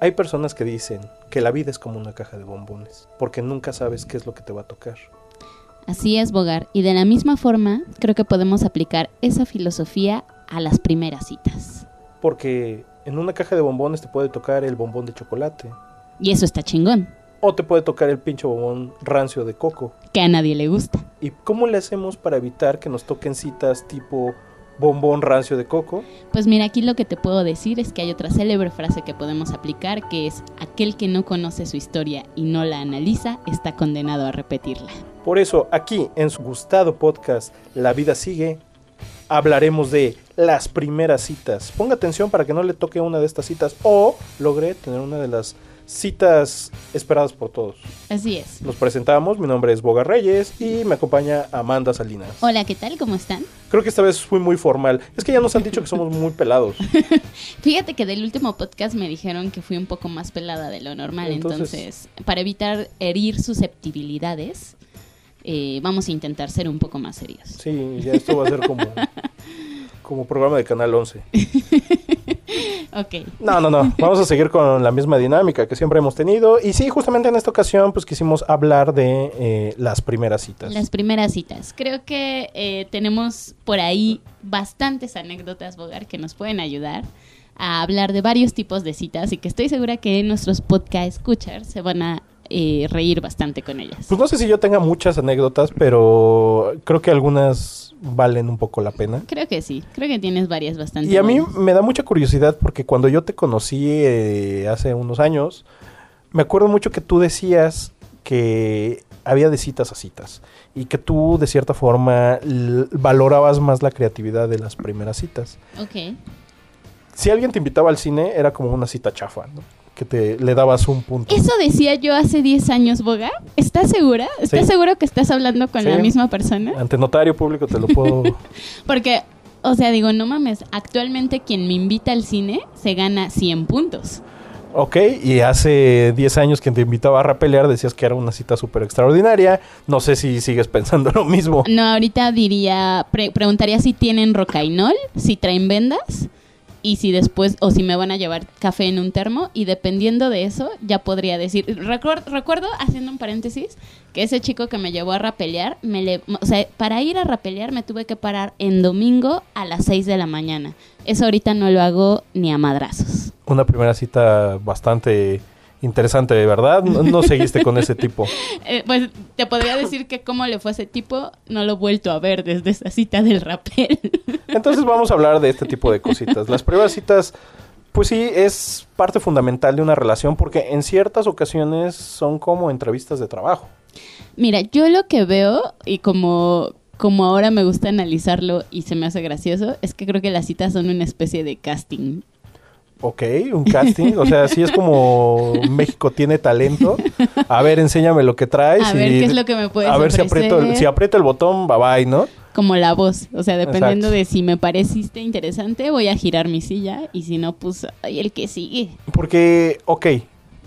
Hay personas que dicen que la vida es como una caja de bombones, porque nunca sabes qué es lo que te va a tocar. Así es, Bogar. Y de la misma forma, creo que podemos aplicar esa filosofía a las primeras citas. Porque en una caja de bombones te puede tocar el bombón de chocolate. Y eso está chingón. O te puede tocar el pinche bombón rancio de coco. Que a nadie le gusta. ¿Y cómo le hacemos para evitar que nos toquen citas tipo bombón rancio de coco? Pues mira, aquí lo que te puedo decir es que hay otra célebre frase que podemos aplicar, que es, aquel que no conoce su historia y no la analiza, está condenado a repetirla. Por eso, aquí en su gustado podcast, La vida sigue, hablaremos de las primeras citas. Ponga atención para que no le toque una de estas citas o logre tener una de las citas esperadas por todos. Así es. Nos presentamos, mi nombre es Boga Reyes y me acompaña Amanda Salinas. Hola, ¿qué tal? ¿Cómo están? Creo que esta vez fui muy formal. Es que ya nos han dicho que somos muy pelados. Fíjate que del último podcast me dijeron que fui un poco más pelada de lo normal, entonces, Entonces- para evitar herir susceptibilidades, eh, vamos a intentar ser un poco más serios. Sí, ya esto va a ser como, como programa de Canal 11. Ok. No, no, no. Vamos a seguir con la misma dinámica que siempre hemos tenido. Y sí, justamente en esta ocasión, pues quisimos hablar de eh, las primeras citas. Las primeras citas. Creo que eh, tenemos por ahí bastantes anécdotas, Bogar, que nos pueden ayudar a hablar de varios tipos de citas y que estoy segura que nuestros podcast escuchar se van a eh, reír bastante con ellas. Pues no sé si yo tenga muchas anécdotas, pero creo que algunas valen un poco la pena. Creo que sí, creo que tienes varias bastante. Y a mí buenas. me da mucha curiosidad porque cuando yo te conocí eh, hace unos años, me acuerdo mucho que tú decías que había de citas a citas y que tú de cierta forma valorabas más la creatividad de las primeras citas. Ok. Si alguien te invitaba al cine era como una cita chafa, ¿no? Que te le dabas un punto. Eso decía yo hace 10 años, Boga. ¿Estás segura? ¿Estás Sí. seguro que estás hablando con Sí. la misma persona? Ante notario público te lo puedo... Porque, o sea, digo, no mames, actualmente quien me invita al cine se gana 100 puntos. ok, y hace 10 años quien te invitaba a rapelear decías que era una cita súper extraordinaria. No sé si sigues pensando lo mismo. No, ahorita diría, pre- preguntaría si tienen rocainol, si traen vendas y si después, o si me van a llevar café en un termo y dependiendo de eso ya podría decir, Recuer- recuerdo, haciendo un paréntesis, que ese chico que me llevó a rapelear, me le, o sea, para ir a rapelear me tuve que parar en domingo a las 6 de la mañana. Eso ahorita no lo hago ni a madrazos. Una primera cita bastante interesante, ¿verdad? No, no seguiste con ese tipo. Eh, pues te podría decir que cómo le fue a ese tipo, no lo he vuelto a ver desde esa cita del rapel. Entonces vamos a hablar de este tipo de cositas. Las primeras citas, pues sí, es parte fundamental de una relación porque en ciertas ocasiones son como entrevistas de trabajo. Mira, yo lo que veo y como, como ahora me gusta analizarlo y se me hace gracioso, es que creo que las citas son una especie de casting. Ok, un casting. O sea, sí es como México tiene talento. A ver, enséñame lo que traes. A y- ver qué es lo que me puedes A ver si aprieto, el, ofrecer. si aprieto el botón, bye bye, ¿no? Como la voz, o sea, dependiendo Exacto. de si me pareciste interesante, voy a girar mi silla y si no, pues ay, el que sigue. Porque, ok,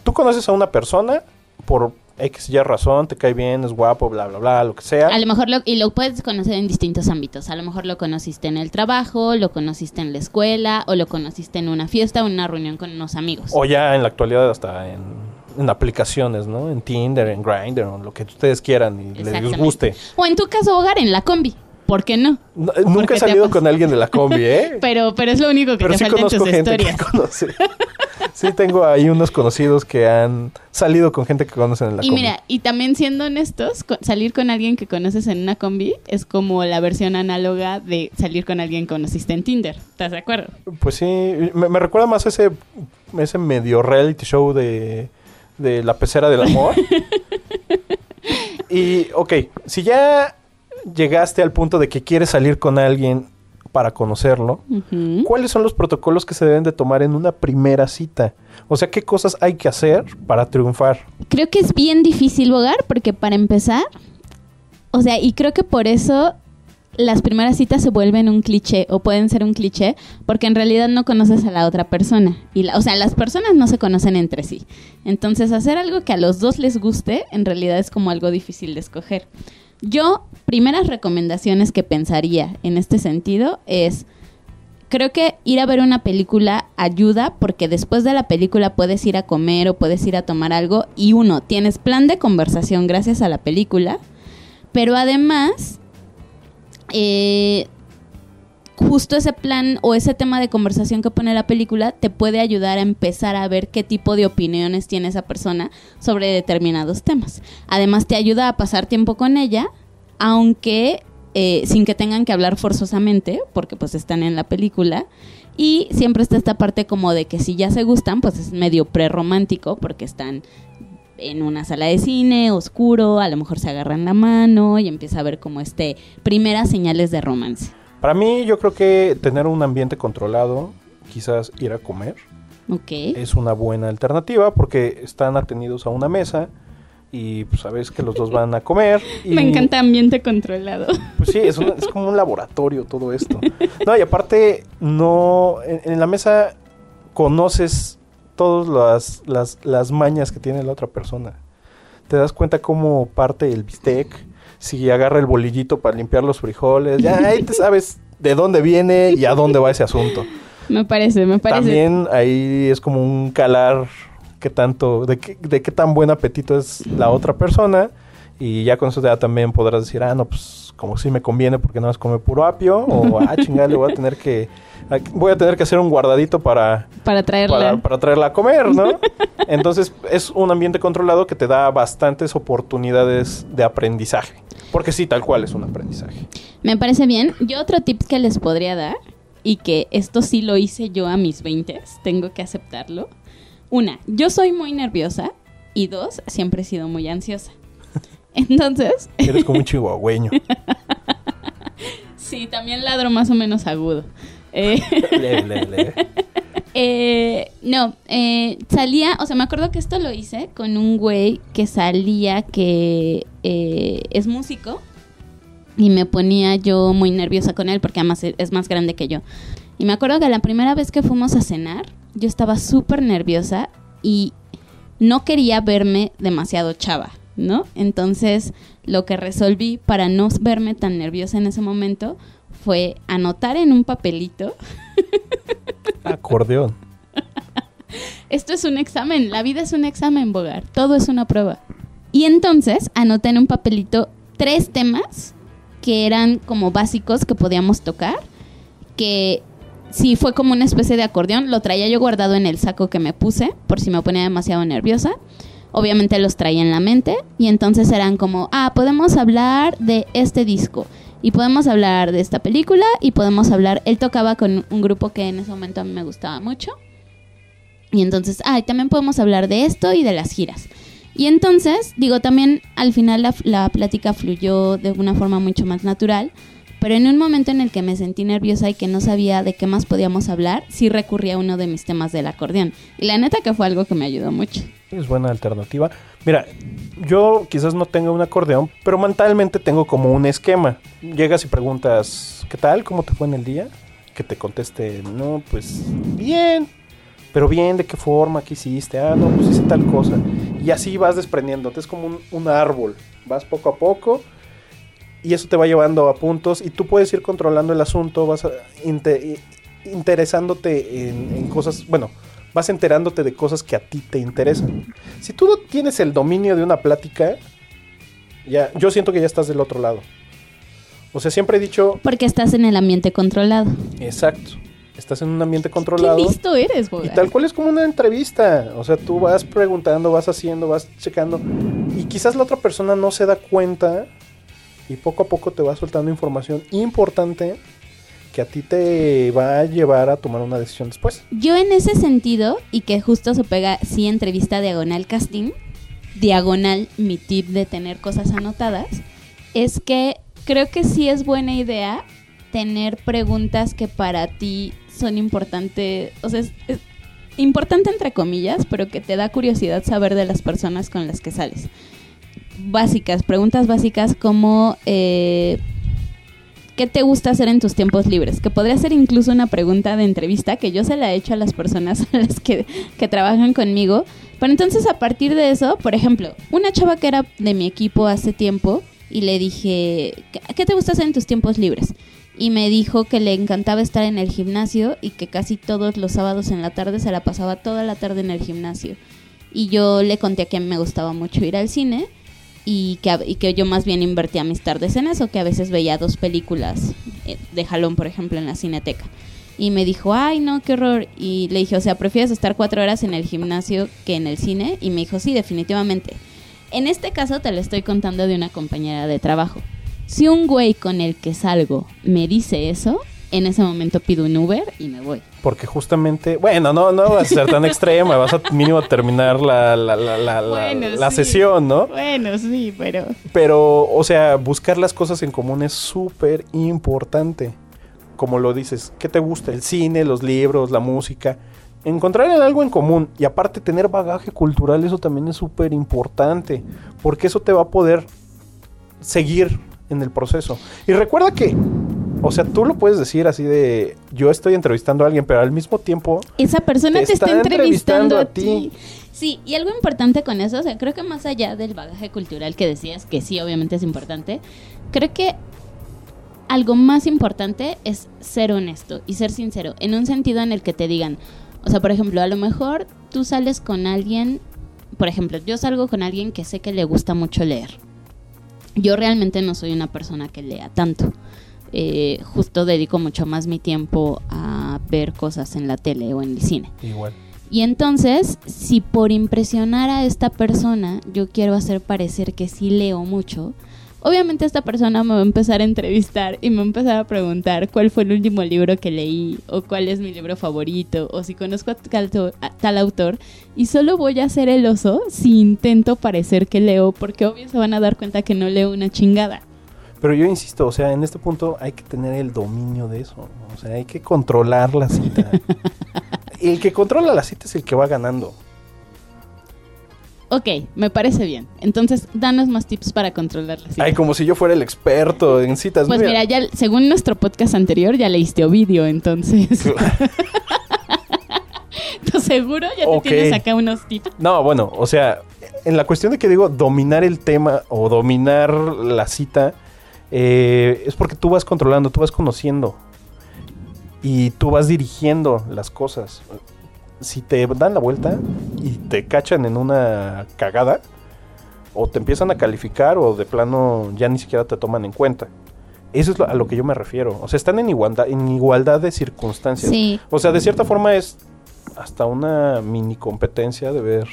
tú conoces a una persona por X y Y razón, te cae bien, es guapo, bla, bla, bla, lo que sea. A lo mejor lo, y lo puedes conocer en distintos ámbitos. A lo mejor lo conociste en el trabajo, lo conociste en la escuela, o lo conociste en una fiesta o en una reunión con unos amigos. O ya en la actualidad hasta en, en aplicaciones, ¿no? En Tinder, en Grindr, o lo que ustedes quieran y les guste. O en tu caso, hogar en la combi. ¿Por qué no? No, nunca he salido con alguien de la combi, ¿eh? Pero, pero es lo único que Pero te sí falta en conozco tus gente historias. que conoce. Sí tengo ahí unos conocidos que han salido con gente que conocen en la Y combi. mira, y también siendo honestos, salir con alguien que conoces en una combi es como la versión análoga de salir con alguien que conociste en Tinder. ¿Estás de acuerdo? Pues sí, me, me recuerda más a ese, ese medio reality show de, de la pecera del amor. y, ok, si ya llegaste al punto de que quieres salir con alguien para conocerlo. ¿cuáles son los protocolos que se deben de tomar en una primera cita? O sea, ¿qué cosas hay que hacer para triunfar? Creo que es bien difícil bogar porque para empezar, o sea, y creo que por eso las primeras citas se vuelven un cliché o pueden ser un cliché porque en realidad no conoces a la otra persona. Y la- o sea, las personas no se conocen entre sí. Entonces, hacer algo que a los dos les guste en realidad es como algo difícil de escoger. Yo, primeras recomendaciones que pensaría en este sentido es creo que ir a ver una película ayuda porque después de la película puedes ir a comer o puedes ir a tomar algo y uno, tienes plan de conversación gracias a la película, pero además, eh, justo ese plan o ese tema de conversación que pone la película te puede ayudar a empezar a ver qué tipo de opiniones tiene esa persona sobre determinados temas. Además te ayuda a pasar tiempo con ella, aunque eh, sin que tengan que hablar forzosamente, porque pues están en la película. Y siempre está esta parte como de que si ya se gustan, pues es medio prerromántico, porque están en una sala de cine, oscuro, a lo mejor se agarran la mano y empieza a ver como este primeras señales de romance. Para mí, yo creo que tener un ambiente controlado, quizás ir a comer, Ok. es una buena alternativa porque están atenidos a una mesa y pues sabes que los dos van a comer. Y, Me encanta ambiente controlado. Pues sí, es, un- es como un laboratorio todo esto. No, y aparte, no, en, en la mesa conoces todas las, las, las mañas que tiene la otra persona. Te das cuenta cómo parte el bistec, si agarra el bolillito para limpiar los frijoles, ya ahí te sabes de dónde viene y a dónde va ese asunto. Me parece, me parece. También ahí es como un calar qué tanto, de qué, de qué tan buen apetito es la otra persona. Y ya con eso ya también podrás decir, ah, no, pues como si me conviene porque no más come puro apio. O, ah, chingada, le voy a tener que, voy a tener que hacer un guardadito para, Para traerla. para, para traerla a comer, ¿no? Entonces es un ambiente controlado que te da bastantes oportunidades de aprendizaje. Porque sí, tal cual es un aprendizaje. Me parece bien. Yo otro tip que les podría dar, y que esto sí lo hice yo a mis 20, tengo que aceptarlo. Una, yo soy muy nerviosa. Y dos, siempre he sido muy ansiosa. Entonces, Eres como un chihuahueño. sí, también ladro más o menos agudo. Eh, Leve, leve, leve. Eh, no, eh, salía, o sea, me acuerdo que esto lo hice con un güey que salía que eh, es músico y me ponía yo muy nerviosa con él porque además es más grande que yo. Y me acuerdo que la primera vez que fuimos a cenar, yo estaba súper nerviosa y no quería verme demasiado chava, ¿no? Entonces, lo que resolví para no verme tan nerviosa en ese momento fue anotar en un papelito Acordeón. Esto es un examen, la vida es un examen, Bogar, todo es una prueba. Y entonces anoté en un papelito tres temas que eran como básicos que podíamos tocar, que si fue como una especie de acordeón, lo traía yo guardado en el saco que me puse por si me ponía demasiado nerviosa. Obviamente los traía en la mente y entonces eran como, ah, podemos hablar de este disco y podemos hablar de esta película y podemos hablar, él tocaba con un grupo que en ese momento a mí me gustaba mucho. Y entonces, ah, y también podemos hablar de esto y de las giras. Y entonces, digo, también al final la, la plática fluyó de una forma mucho más natural, pero en un momento en el que me sentí nerviosa y que no sabía de qué más podíamos hablar, sí recurrí a uno de mis temas del acordeón. Y la neta que fue algo que me ayudó mucho. Es buena alternativa. Mira, yo quizás no tenga un acordeón, pero mentalmente tengo como un esquema. Llegas y preguntas, ¿qué tal? ¿Cómo te fue en el día? Que te conteste, no, pues bien. Pero bien, ¿de qué forma? ¿Qué hiciste? Ah, no, pues hice tal cosa. Y así vas desprendiéndote. Es como un, un árbol. Vas poco a poco y eso te va llevando a puntos y tú puedes ir controlando el asunto, vas a- inte- interesándote en cosas, bueno, vas enterándote de cosas que a ti te interesan. Si tú no tienes el dominio de una plática, ya, yo siento que ya estás del otro lado. O sea, siempre he dicho, Porque estás en el ambiente controlado. exacto, estás en un ambiente Qué controlado. listo eres, Y Bogar. tal cual es como una entrevista. O sea, tú vas preguntando, vas haciendo, vas checando. Y quizás la otra persona no se da cuenta. Y poco a poco te va soltando información importante que a ti te va a llevar a tomar una decisión después. Yo en ese sentido, y que justo se pega, sí, entrevista diagonal casting, diagonal mi tip de tener cosas anotadas, es que creo que sí es buena idea tener preguntas que para ti son importantes, o sea, es, importante entre comillas, pero que te da curiosidad saber de las personas con las que sales. Básicas, preguntas básicas como... eh, ¿Qué te gusta hacer en tus tiempos libres? Que podría ser incluso una pregunta de entrevista que yo se la he hecho a las personas a las que, que trabajan conmigo. Pero entonces a partir de eso, por ejemplo, una chava que era de mi equipo hace tiempo y le dije, ¿qué- ¿qué te gusta hacer en tus tiempos libres? y me dijo que le encantaba estar en el gimnasio y que casi todos los sábados en la tarde se la pasaba toda la tarde en el gimnasio. Y yo le conté que a mí me gustaba mucho ir al cine y que, y que yo más bien invertía mis tardes en eso, que a veces veía dos películas eh, de jalón, por ejemplo, en la cineteca. Y me dijo, ay, no, qué horror. Y le dije, o sea, ¿prefieres estar cuatro horas en el gimnasio que en el cine? Y me dijo, sí, definitivamente. En este caso te lo estoy contando de una compañera de trabajo. Si un güey con el que salgo me dice eso, en ese momento pido un Uber y me voy. Porque justamente, bueno, no, no vas a ser tan extrema, vas a mínimo terminar la, la, la, la, Bueno, la sí. sesión, ¿no? Bueno, sí, pero... Pero, o sea, buscar las cosas en común es súper importante. Como lo dices, ¿qué te gusta? El cine, los libros, la música. Encontrar algo en común y aparte tener bagaje cultural, eso también es súper importante. Porque eso te va a poder seguir en el proceso. Y recuerda que, o sea, tú lo puedes decir así de, yo estoy entrevistando a alguien, pero al mismo tiempo Esa persona Te te, está, está entrevistando, entrevistando a ti. Sí, y algo importante con eso, o sea, creo que más allá del bagaje cultural que decías, que sí, obviamente es importante, creo que algo más importante es ser honesto y ser sincero, en un sentido en el que te digan, o sea, por ejemplo, a lo mejor tú sales con alguien, por ejemplo, yo salgo con alguien que sé que le gusta mucho leer. Yo realmente no soy una persona que lea tanto. Eh, justo dedico mucho más mi tiempo a ver cosas en la tele o en el cine. igual. Y entonces, si por impresionar a esta persona yo quiero hacer parecer que sí leo mucho, obviamente esta persona me va a empezar a entrevistar y me va a empezar a preguntar cuál fue el último libro que leí o cuál es mi libro favorito o si conozco a tal, a tal autor y solo voy a hacer el oso si intento parecer que leo porque obvio se van a dar cuenta que no leo una chingada. Pero yo insisto, o sea, en este punto hay que tener el dominio de eso. ¿no? O sea, hay que controlar la cita. el que controla la cita es el que va ganando. Ok, me parece bien. Entonces, danos más tips para controlar la cita. Ay, como si yo fuera el experto en citas. Pues mira, ya según nuestro podcast anterior ya leíste Ovidio, entonces. Entonces, seguro ya te tienes acá unos tips. No, bueno, o sea, en la cuestión de que digo dominar el tema o dominar la cita, eh, es porque tú vas controlando, tú vas conociendo y tú vas dirigiendo las cosas. Si te dan la vuelta y te cachan en una cagada, o te empiezan a calificar o de plano ya ni siquiera te toman en cuenta. Eso es lo- a lo que yo me refiero. O sea, están en igualdad, en igualdad de circunstancias. Sí. O sea, de cierta forma es hasta una mini competencia de ver.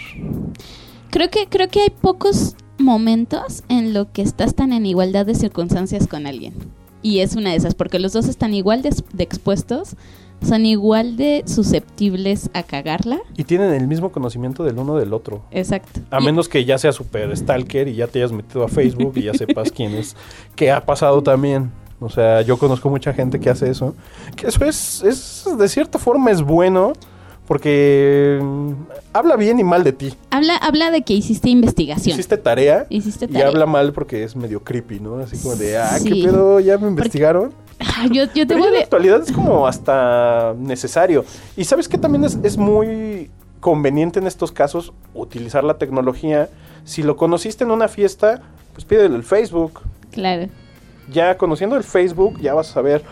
Creo que, creo que hay pocos momentos en lo que estás tan en igualdad de circunstancias con alguien. Y es una de esas, porque los dos están igual de, de expuestos, son igual de susceptibles a cagarla. Y tienen el mismo conocimiento del uno del otro. Exacto. A Y- menos que ya sea super stalker y ya te hayas metido a Facebook y ya sepas quién es. Que ha pasado también. O sea, yo conozco mucha gente que hace eso. Que eso es, es de cierta forma es bueno. Porque mm, habla bien y mal de ti. habla, habla de que hiciste investigación. Hiciste tarea. Hiciste Y tarea. habla mal porque es medio creepy, ¿no? Así como de, ah, Sí. ¿qué pedo? ¿Ya me investigaron? Ah, yo, yo Pero debo ya en la actualidad es como hasta necesario. Y sabes que también es, es muy conveniente en estos casos utilizar la tecnología. Si lo conociste en una fiesta, pues pídele el Facebook. Claro. Ya conociendo el Facebook, ya vas a saber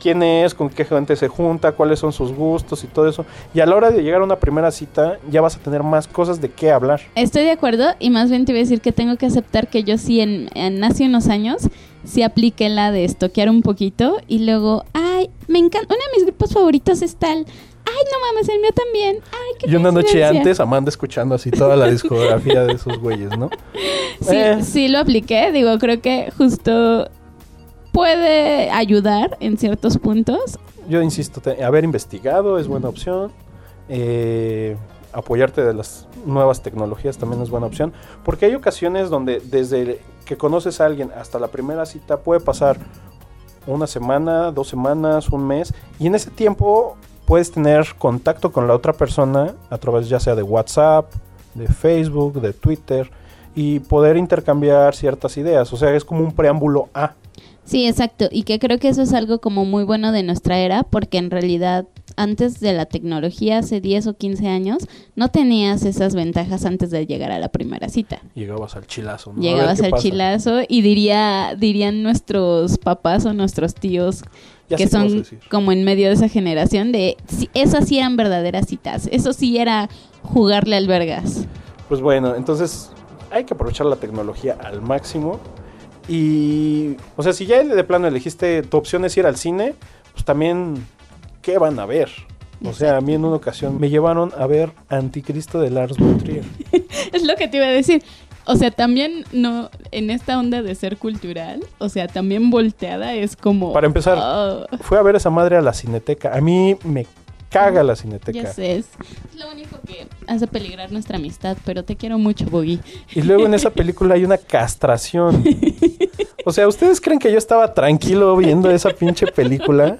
quién es, con qué gente se junta, cuáles son sus gustos y todo eso. Y a la hora de llegar a una primera cita, ya vas a tener más cosas de qué hablar. Estoy de acuerdo y más bien te voy a decir que tengo que aceptar que yo sí en, en hace unos años sí apliqué la de estoquear un poquito y luego, ay, me encanta, uno de mis grupos favoritos es tal, ay, no mames, el mío también, ay, qué Y una noche coincidencia". antes, Amanda escuchando así toda la discografía de esos güeyes, ¿no? Sí, Eh. sí lo apliqué, digo, creo que justo puede ayudar en ciertos puntos. Yo insisto, te- haber investigado es buena opción. eh, apoyarte de las nuevas tecnologías también es buena opción. Porque hay ocasiones donde desde que conoces a alguien hasta la primera cita puede pasar una semana, dos semanas, un mes. Y en ese tiempo puedes tener contacto con la otra persona a través ya sea de WhatsApp, de Facebook, de Twitter. Y poder intercambiar ciertas ideas. O sea, es como un preámbulo a. Sí, exacto. Y que creo que eso es algo como muy bueno de nuestra era, porque en realidad antes de la tecnología, hace 10 o 15 años, no tenías esas ventajas antes de llegar a la primera cita. Llegabas al chilazo, ¿no? Llegabas al pasa. chilazo y diría, dirían nuestros papás o nuestros tíos Ya que son como en medio de esa generación de esas sí eran verdaderas citas, eso sí era jugarle al vergas. Pues bueno, entonces hay que aprovechar la tecnología al máximo. Y, o sea, si ya de plano elegiste, tu opción es ir al cine, pues también, ¿qué van a ver? O sea, a mí en una ocasión me llevaron a ver Anticristo de Lars von Trier. Es lo que te iba a decir. O sea, también no en esta onda de ser cultural, o sea, también volteada es como Para empezar, oh, Fue a ver esa madre a la cineteca. A mí me caga la cineteca. ya sé, es lo único que hace peligrar nuestra amistad, pero te quiero mucho, Boogie. Y luego en esa película hay una castración. O sea, ¿ustedes creen que yo estaba tranquilo viendo esa pinche película?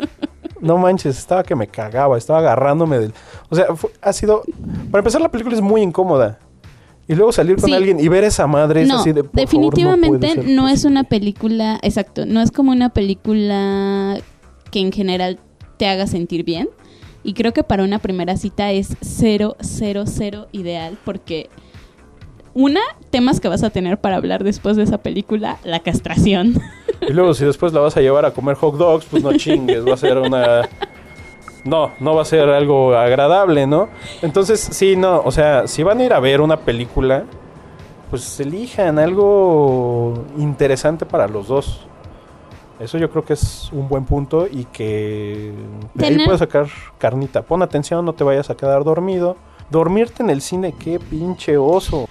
No manches, estaba que me cagaba, estaba agarrándome del... O sea, fue- ha sido... Para empezar, la película es muy incómoda. Y luego salir con Sí. alguien y ver esa madre es No, así de... "Por definitivamente no, es posible". una película, exacto, no es como una película que en general te haga sentir bien. Y creo que para una primera cita es cero, cero, cero ideal porque una, temas que vas a tener para hablar después de esa película, la castración. Y luego si después la vas a llevar a comer hot dogs, pues no chingues, va a ser una... No, no va a ser algo agradable, ¿no? Entonces, sí, no, o sea, si van a ir a ver una película, pues elijan algo interesante para los dos. Eso yo creo que es un buen punto y que de ahí puedes sacar carnita. Pon atención, no te vayas a quedar dormido. Dormirte en el cine, qué pinche oso.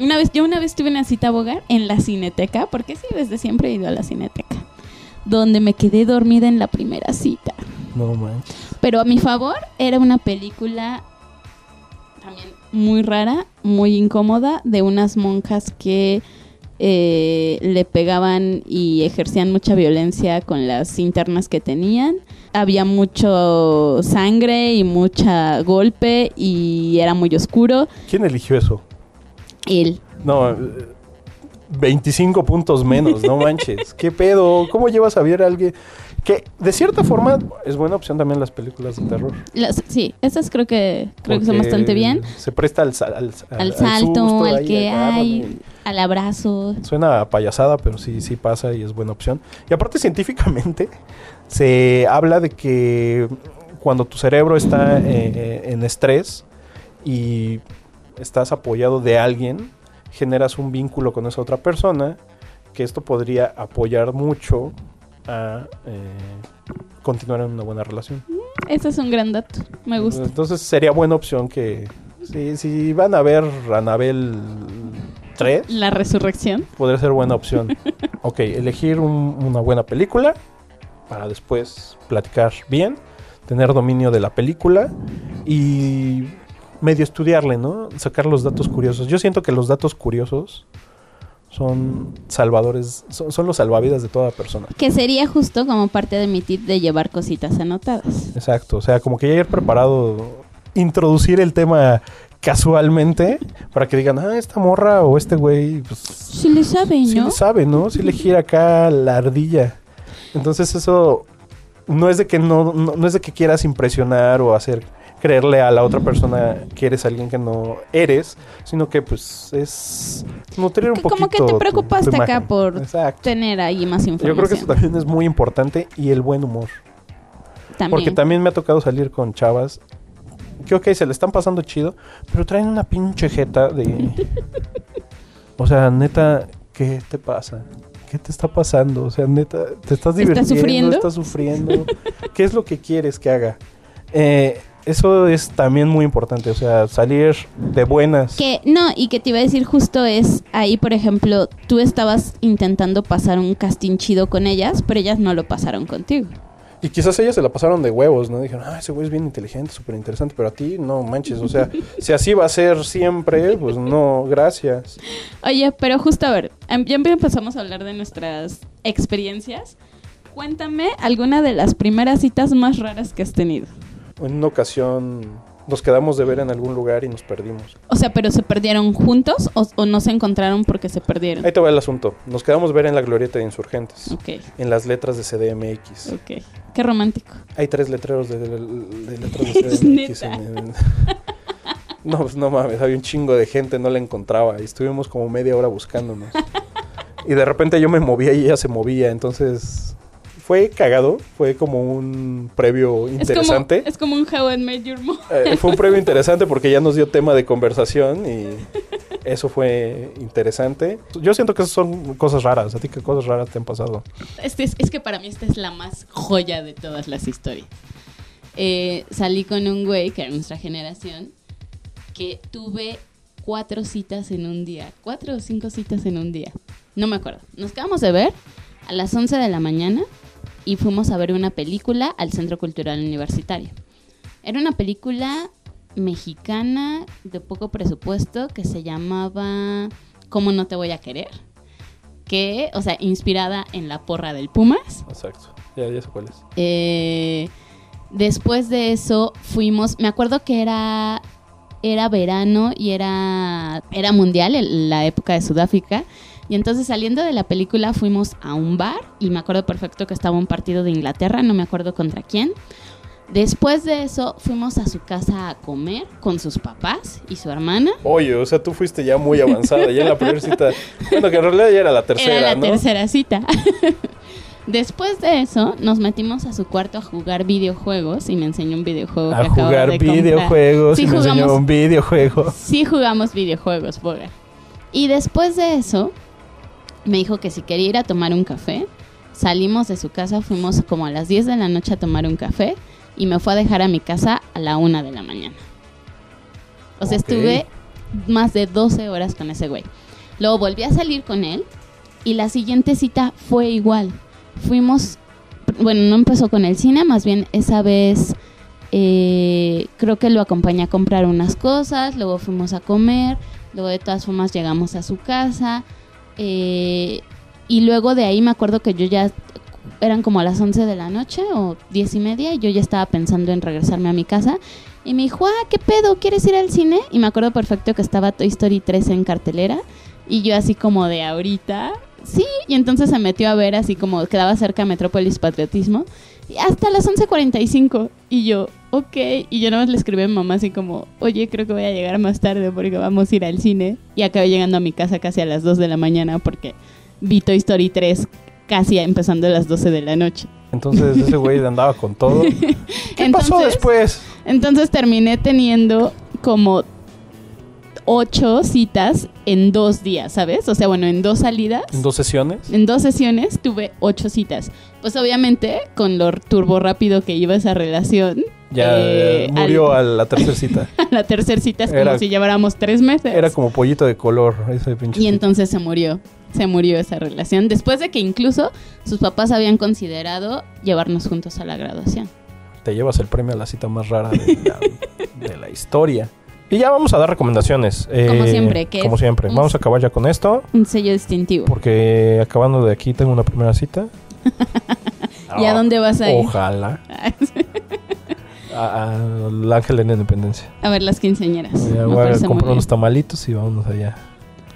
Una vez, yo una vez tuve una cita bogar en la cineteca, porque sí, desde siempre he ido a la cineteca, donde me quedé dormida en la primera cita. No manches. Pero a mi favor, era una película también muy rara, muy incómoda, de unas monjas que eh, le pegaban y ejercían mucha violencia con las internas que tenían. Había mucho sangre y mucha golpe y era muy oscuro. ¿Quién eligió eso? Él. No, eh, 25 puntos menos, no manches. ¿Qué pedo? ¿Cómo llevas a ver a alguien? Que de cierta forma es buena opción también las películas de terror. Las- sí, estas creo que creo que son bastante bien. Se presta al, al, al- Al al salto, susto, al ahí, que agárrame. hay, al abrazo. Suena a payasada, pero sí, sí pasa y es buena opción. Y aparte científicamente se habla de que cuando tu cerebro está eh, en estrés y estás apoyado de alguien, generas un vínculo con esa otra persona, que esto podría apoyar mucho a eh, continuar en una buena relación. Ese es un gran dato. Me gusta. Entonces sería buena opción que si, si van a ver Anabel 3, La resurrección. podría ser buena opción. ok, elegir un- una buena película para después platicar bien, tener dominio de la película y medio estudiarle, ¿no? Sacar los datos curiosos. Yo siento que los datos curiosos son salvadores, son, son los salvavidas de toda persona. Que sería justo como parte de mi tip de llevar cositas anotadas. Exacto, o sea, como que ya ir preparado, introducir el tema casualmente para que digan, ah, esta morra o este güey, pues Sí le sabe, sí ¿no? le sabe, ¿no? Sí le gira acá la ardilla. Entonces eso no es de que no, no, no es de que quieras impresionar o hacer creerle a la otra persona que eres alguien que no eres, sino que pues es nutrir un Que poquito como que te tu- tu preocupaste acá por Exacto. tener ahí más Yo creo que eso información. también es muy importante y el buen humor. También. Porque también me ha tocado salir con chavas que, ok, se le están pasando chido, pero traen una pinche jeta de... o sea, neta, ¿qué te pasa? ¿Qué te está pasando? O sea, neta, ¿te estás divirtiendo? sufriendo? ¿Estás sufriendo? ¿Qué es lo que quieres que haga? Eh, eso es también muy importante, o sea, salir de buenas. Que no, y que te iba a decir justo es ahí, por ejemplo, tú estabas intentando pasar un casting chido con ellas, pero ellas no lo pasaron contigo. Y quizás ellas se la pasaron de huevos, ¿no? Dijeron, ah, ese güey es bien inteligente, súper interesante, pero a ti no manches, o sea, si así va a ser siempre, pues no, gracias. Oye, pero justo a ver, em- ya empezamos a hablar de nuestras experiencias. Cuéntame alguna de las primeras citas más raras que has tenido. En una ocasión, Nos quedamos de ver en algún lugar y nos perdimos. O sea, pero se perdieron juntos o, o no se encontraron porque se perdieron. Ahí te va el asunto. Nos quedamos de ver en la glorieta de insurgentes. Ok, En las letras de CDMX. ok. Qué romántico. Hay tres letreros de, de- de letras de CDMX. En- No, pues no mames, había un chingo de gente, no la encontraba. Y estuvimos como media hora buscándonos. y de repente yo me movía y ella se movía. Entonces fue cagado. Fue como un previo interesante. Es como, es como un How I Met Your Mother. Eh, fue un previo interesante porque ya nos dio tema de conversación y eso fue interesante. Yo siento que esas son cosas raras. ¿A ti qué cosas raras te han pasado? Este es, es que para mí esta es la más joya de todas las historias. Eh, salí con un güey que era nuestra generación que tuve cuatro citas en un día. Cuatro o cinco citas en un día. No me acuerdo. Nos quedamos de ver a las 11 de la mañana y fuimos a ver una película al Centro Cultural Universitario. Era una película mexicana de poco presupuesto que se llamaba ¿Cómo no te voy a querer? Que, o sea, inspirada en la porra del Pumas. Exacto. Ya, ya sé cuál es. Eh, después de eso fuimos, me acuerdo que era, era verano y era, era mundial, el- la época de Sudáfrica. Y entonces saliendo de la película fuimos a un bar y me acuerdo perfecto que estaba un partido de Inglaterra, no me acuerdo contra quién. Después de eso fuimos a su casa a comer con sus papás y su hermana. Oye, o sea, tú fuiste ya muy avanzada, ya en la primera cita. Bueno, que en realidad ya era la tercera, Era la ¿no? tercera cita. Después de eso, nos metimos a su cuarto a jugar videojuegos y me enseñó un videojuego A jugar de videojuegos Sí y me enseñó jugamos, un videojuego. sí jugamos videojuegos, Boga. Y después de eso, me dijo que si quería ir a tomar un café. Salimos de su casa, fuimos como a las 10 de la noche a tomar un café y me fue a dejar a mi casa a la 1 de la mañana. O sea, estuve más de 12 horas con ese güey. Luego volví a salir con él y la siguiente cita fue igual. Fuimos, bueno, no empezó con el cine, más bien esa vez eh, creo que lo acompañé a comprar unas cosas, luego fuimos a comer, luego de todas formas llegamos a su casa eh, y luego de ahí me acuerdo que yo ya eran como a las 11 de la noche o 10 y media y yo ya estaba pensando en regresarme a mi casa y me dijo, ah, ¿qué pedo? ¿Quieres ir al cine? Y me acuerdo perfecto que estaba Toy Story 3 en cartelera y yo así como de ahorita, sí, y entonces se metió a ver así como quedaba cerca Metrópolis Patriotismo y hasta las 11.45 y yo, ok, y yo nada más le escribí a mi mamá así como, oye, creo que voy a llegar más tarde porque vamos a ir al cine y acabé llegando a mi casa casi a las 2 de la mañana porque vi Toy Story 3 casi empezando a las 12 de la noche. Entonces ese güey andaba con todo. ¿Qué pasó después? Entonces terminé teniendo como ocho citas en dos días, ¿sabes? O sea, bueno, en dos salidas. ¿En dos sesiones? En dos sesiones tuve ocho citas. Pues obviamente, con lo turbo rápido que iba esa relación, Ya eh, murió al- a la tercera cita. a la tercera cita es como Era- si lleváramos tres meses. Era como pollito de color, ese pinche. Y entonces se murió. Se murió esa relación. Después de que incluso sus papás habían considerado llevarnos juntos a la graduación. Te llevas el premio a la cita más rara de la, de la historia. Y ya vamos a dar recomendaciones. Como eh, siempre, que Como siempre. Vamos a acabar ya con esto. Un sello distintivo. Porque acabando de aquí tengo una primera cita. ¿Y a dónde vas a ir? Ojalá. A- Al Ángel de la Independencia. A ver las quinceañeras. Ya voy a comprar unos tamalitos y vámonos allá.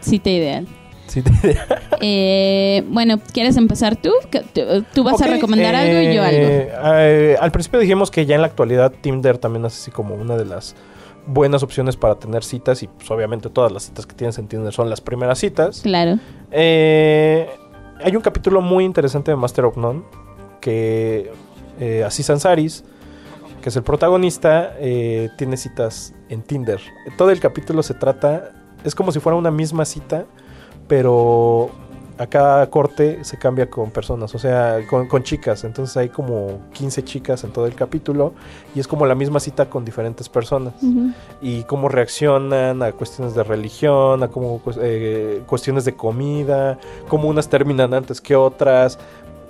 Cita ideal. Sí, te- Eh, bueno, ¿quieres empezar tú? Tú- vas a recomendar algo y yo algo. eh, eh, al principio dijimos que ya en la actualidad Tinder también es así como una de las buenas opciones para tener citas y pues obviamente todas las citas que tienes en Tinder son las primeras citas. Claro. Eh, hay un capítulo muy interesante de Master of None que eh, Aziz Ansari's, que es el protagonista, eh, tiene citas en Tinder. Todo el capítulo se trata, es como si fuera una misma cita, pero a cada corte se cambia con personas, o sea, con, con chicas. Entonces hay como 15 chicas en todo el capítulo y es como la misma cita con diferentes personas y cómo reaccionan a cuestiones de religión, a cómo eh, cuestiones de comida, cómo unas terminan antes que otras.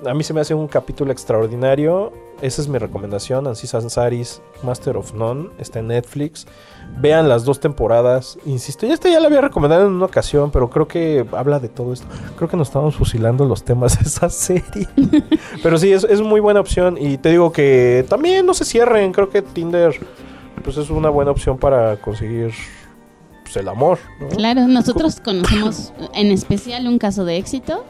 A mí se me hace un capítulo extraordinario. Esa es mi recomendación. Aziz Ansari's Master of None está en Netflix. Vean las dos temporadas. Insisto, ya esta ya la había recomendado en una ocasión, pero creo que habla de todo esto. Creo que nos estamos fusilando los temas de esa serie. pero sí, es, es muy buena opción. Y te digo que también no se cierren. Creo que Tinder pues es una buena opción para conseguir pues, el amor. ¿no? Claro, nosotros conocemos en especial un caso de éxito,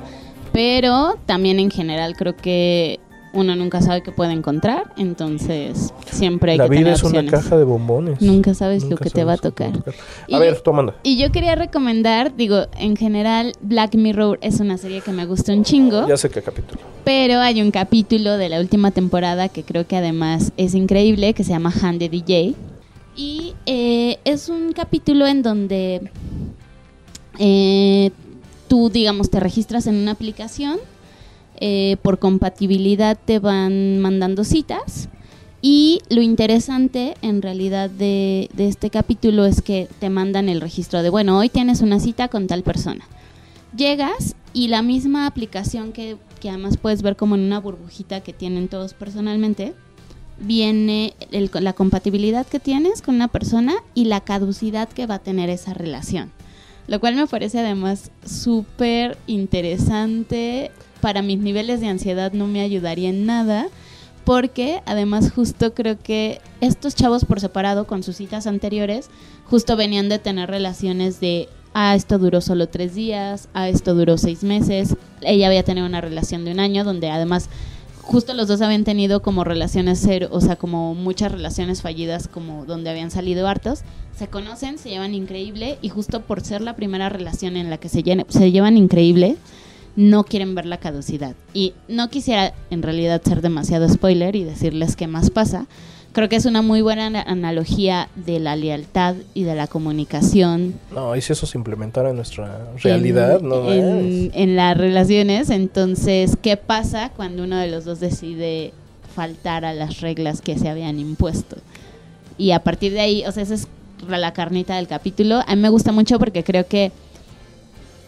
pero también en general creo que uno nunca sabe qué puede encontrar, entonces siempre hay La que vida tener es una caja de bombones. Nunca sabes lo que te va a tocar. Y- A ver, tú Amanda. Y yo quería recomendar, digo, en general Black Mirror es una serie que me gusta un chingo. Ya sé qué capítulo. Pero hay un capítulo de la última temporada que creo que además es increíble, que se llama Hand the DJ. Y eh, es un capítulo en donde eh, tú, digamos, te registras en una aplicación, eh, por compatibilidad te van mandando citas. Y lo interesante en realidad de, de este capítulo es que te mandan el registro de, bueno, hoy tienes una cita con tal persona. Llegas y la misma aplicación que, que además puedes ver como en una burbujita que tienen todos personalmente, viene el- la compatibilidad que tienes con una persona y la caducidad que va a tener esa relación. Lo cual me parece además súper interesante. Para mis niveles de ansiedad no me ayudaría en nada. Porque además justo creo que estos chavos por separado con sus citas anteriores justo venían de tener relaciones de, ah, esto duró solo tres días, ah, esto duró seis meses. Ella había tenido una relación de un año donde además justo los dos habían tenido como relaciones cero, o sea, como muchas relaciones fallidas, como donde habían salido hartos. Se conocen, se llevan increíble y justo por ser la primera relación en la que se, llene- se llevan increíble, no quieren ver la caducidad. Y no quisiera en realidad ser demasiado spoiler y decirles qué más pasa. Creo que es una muy buena ana- analogía de la lealtad y de la comunicación No, y si eso se implementara en nuestra realidad, en, no en, en las relaciones. Entonces, ¿qué pasa cuando uno de los dos decide faltar a las reglas que se habían impuesto? Y a partir de ahí, o sea, esa es la carnita del capítulo. A mí me gusta mucho porque creo que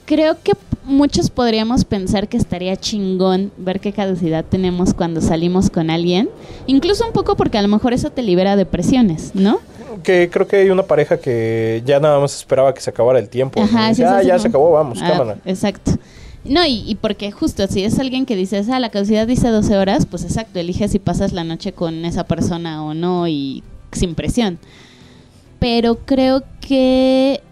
creo que muchos podríamos pensar que estaría chingón ver qué caducidad tenemos cuando salimos con alguien, incluso un poco porque a lo mejor eso te libera de presiones, ¿no? Que creo que hay una pareja que ya nada más esperaba que se acabara el tiempo. Dice, sí, ah, ya se acabó, vamos, Ah, cámara. Exacto. No, y, y porque justo si es alguien que dices, ah, la caducidad dice 12 horas, pues exacto, elige si pasas la noche con esa persona o no y sin presión. Pero creo que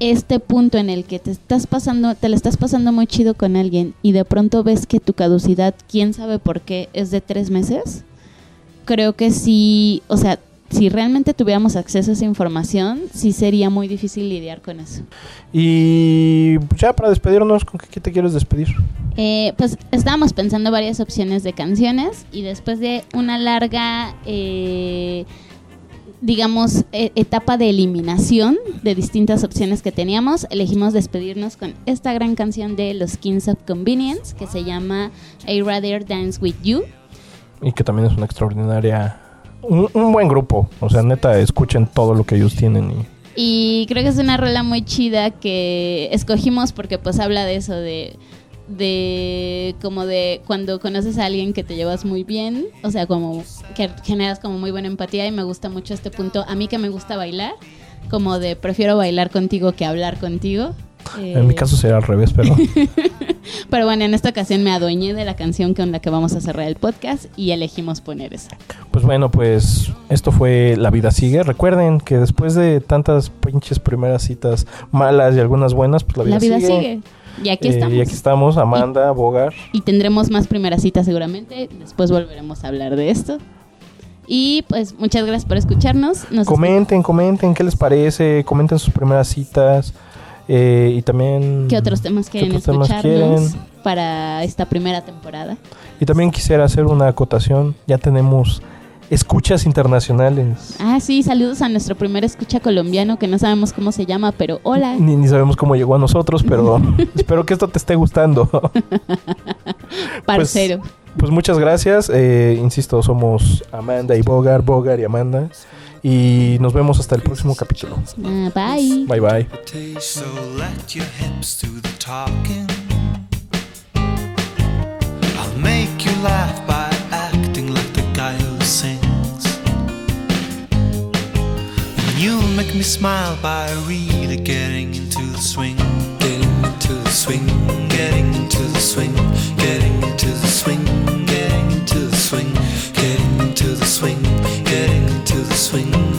este punto en el que te estás pasando, te la estás pasando muy chido con alguien y de pronto ves que tu caducidad, quién sabe por qué, es de tres meses, creo que sí, o sea, si realmente tuviéramos acceso a esa información, sí sería muy difícil lidiar con eso. Y ya para despedirnos, ¿con qué, qué te quieres despedir? Eh, pues estábamos pensando varias opciones de canciones y después de una larga, eh, digamos, e- etapa de eliminación de distintas opciones que teníamos, elegimos despedirnos con esta gran canción de los Kings of Convenience que se llama I Rather Dance With You. Y que también es una extraordinaria... Un, un buen grupo. O sea, neta, escuchen todo lo que ellos tienen y... Y creo que es una rola muy chida que escogimos porque pues habla de eso, de, de como de cuando conoces a alguien que te llevas muy bien, o sea, como que generas como muy buena empatía y me gusta mucho este punto. A mí que me gusta bailar, como de prefiero bailar contigo que hablar contigo. En mi Eh, caso sería al revés, pero... Pero bueno, en esta ocasión me adueñé de la canción con la que vamos a cerrar el podcast y elegimos poner esa. Pues bueno, pues esto fue La Vida Sigue. Recuerden que después de tantas pinches primeras citas malas y algunas buenas, pues la vida, La vida sigue. sigue. Y aquí Eh, estamos. y aquí estamos, Amanda, Bogar. y tendremos más primeras citas seguramente. Después volveremos a hablar de esto. Y pues muchas gracias por escucharnos. Nos Comenten, comenten qué les parece, comenten sus primeras citas. eh, y también... ¿Qué otros temas ¿qué quieren otros temas escucharnos quieren? para esta primera temporada? Y también quisiera hacer una acotación. Ya tenemos escuchas internacionales. Ah, sí, saludos a nuestro primer escucha colombiano que no sabemos cómo se llama, pero hola. Ni, ni sabemos cómo llegó a nosotros, pero espero que esto te esté gustando. Parcero. Pues muchas gracias. eh, insisto, somos Amanda y Bogar, Bogar y Amanda. Y nos vemos hasta el próximo capítulo. Ah, bye. Bye bye. I'll make you laugh by You'll make me smile by really getting into the swing. Getting into the swing, getting into the swing, getting into the swing, getting into the swing, getting into the swing, getting into the swing,